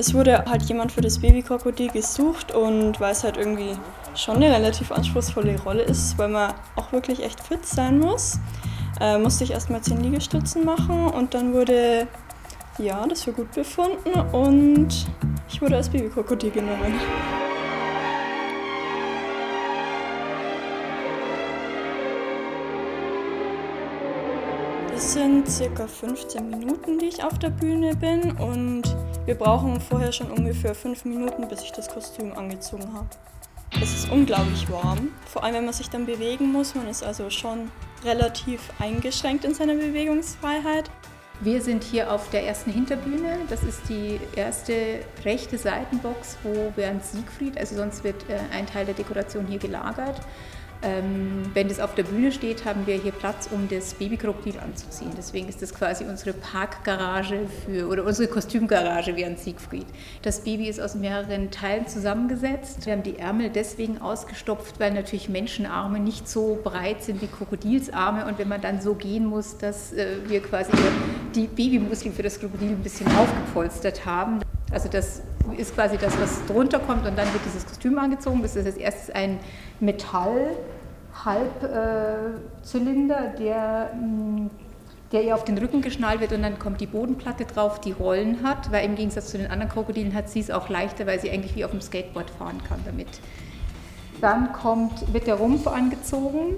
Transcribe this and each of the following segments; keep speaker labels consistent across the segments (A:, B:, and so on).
A: Es wurde halt jemand für das Babykrokodil gesucht und weil es halt irgendwie schon eine relativ anspruchsvolle Rolle ist, weil man auch wirklich echt fit sein muss, äh, musste ich erstmal 10 Liegestützen machen und dann wurde ja das für gut befunden und ich wurde als Babykrokodil genommen. Es sind circa 15 Minuten, die ich auf der Bühne bin und wir brauchen vorher schon ungefähr 5 Minuten, bis ich das Kostüm angezogen habe. Es ist unglaublich warm, vor allem wenn man sich dann bewegen muss. Man ist also schon relativ eingeschränkt in seiner Bewegungsfreiheit.
B: Wir sind hier auf der ersten Hinterbühne. Das ist die erste rechte Seitenbox, wo während Siegfried, also sonst wird äh, ein Teil der Dekoration hier gelagert. Ähm, wenn das auf der Bühne steht, haben wir hier Platz, um das Babykrokodil anzuziehen. Deswegen ist das quasi unsere Parkgarage für, oder unsere Kostümgarage während Siegfried. Das Baby ist aus mehreren Teilen zusammengesetzt. Wir haben die Ärmel deswegen ausgestopft, weil natürlich Menschenarme nicht so breit sind wie Krokodilsarme. Und wenn man dann so gehen muss, dass äh, wir quasi die Babymuskeln für das Krokodil ein bisschen aufgepolstert haben. Also das ist quasi das, was drunter kommt und dann wird dieses Kostüm angezogen. Das ist als erstes ein Metall-Halbzylinder, der, mm, der ihr auf den Rücken geschnallt wird und dann kommt die Bodenplatte drauf, die Rollen hat, weil im Gegensatz zu den anderen Krokodilen hat sie es auch leichter, weil sie eigentlich wie auf dem Skateboard fahren kann damit. Dann kommt, wird der Rumpf angezogen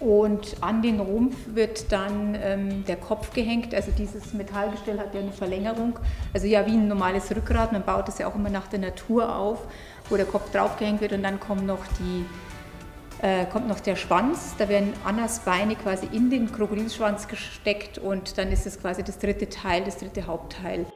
B: und an den Rumpf wird dann ähm, der Kopf gehängt. Also dieses Metallgestell hat ja eine Verlängerung. Also ja, wie ein normales Rückgrat. Man baut es ja auch immer nach der Natur auf, wo der Kopf draufgehängt wird und dann kommt noch, die, äh, kommt noch der Schwanz. Da werden Annas Beine quasi in den Krokodilschwanz gesteckt und dann ist es quasi das dritte Teil, das dritte Hauptteil.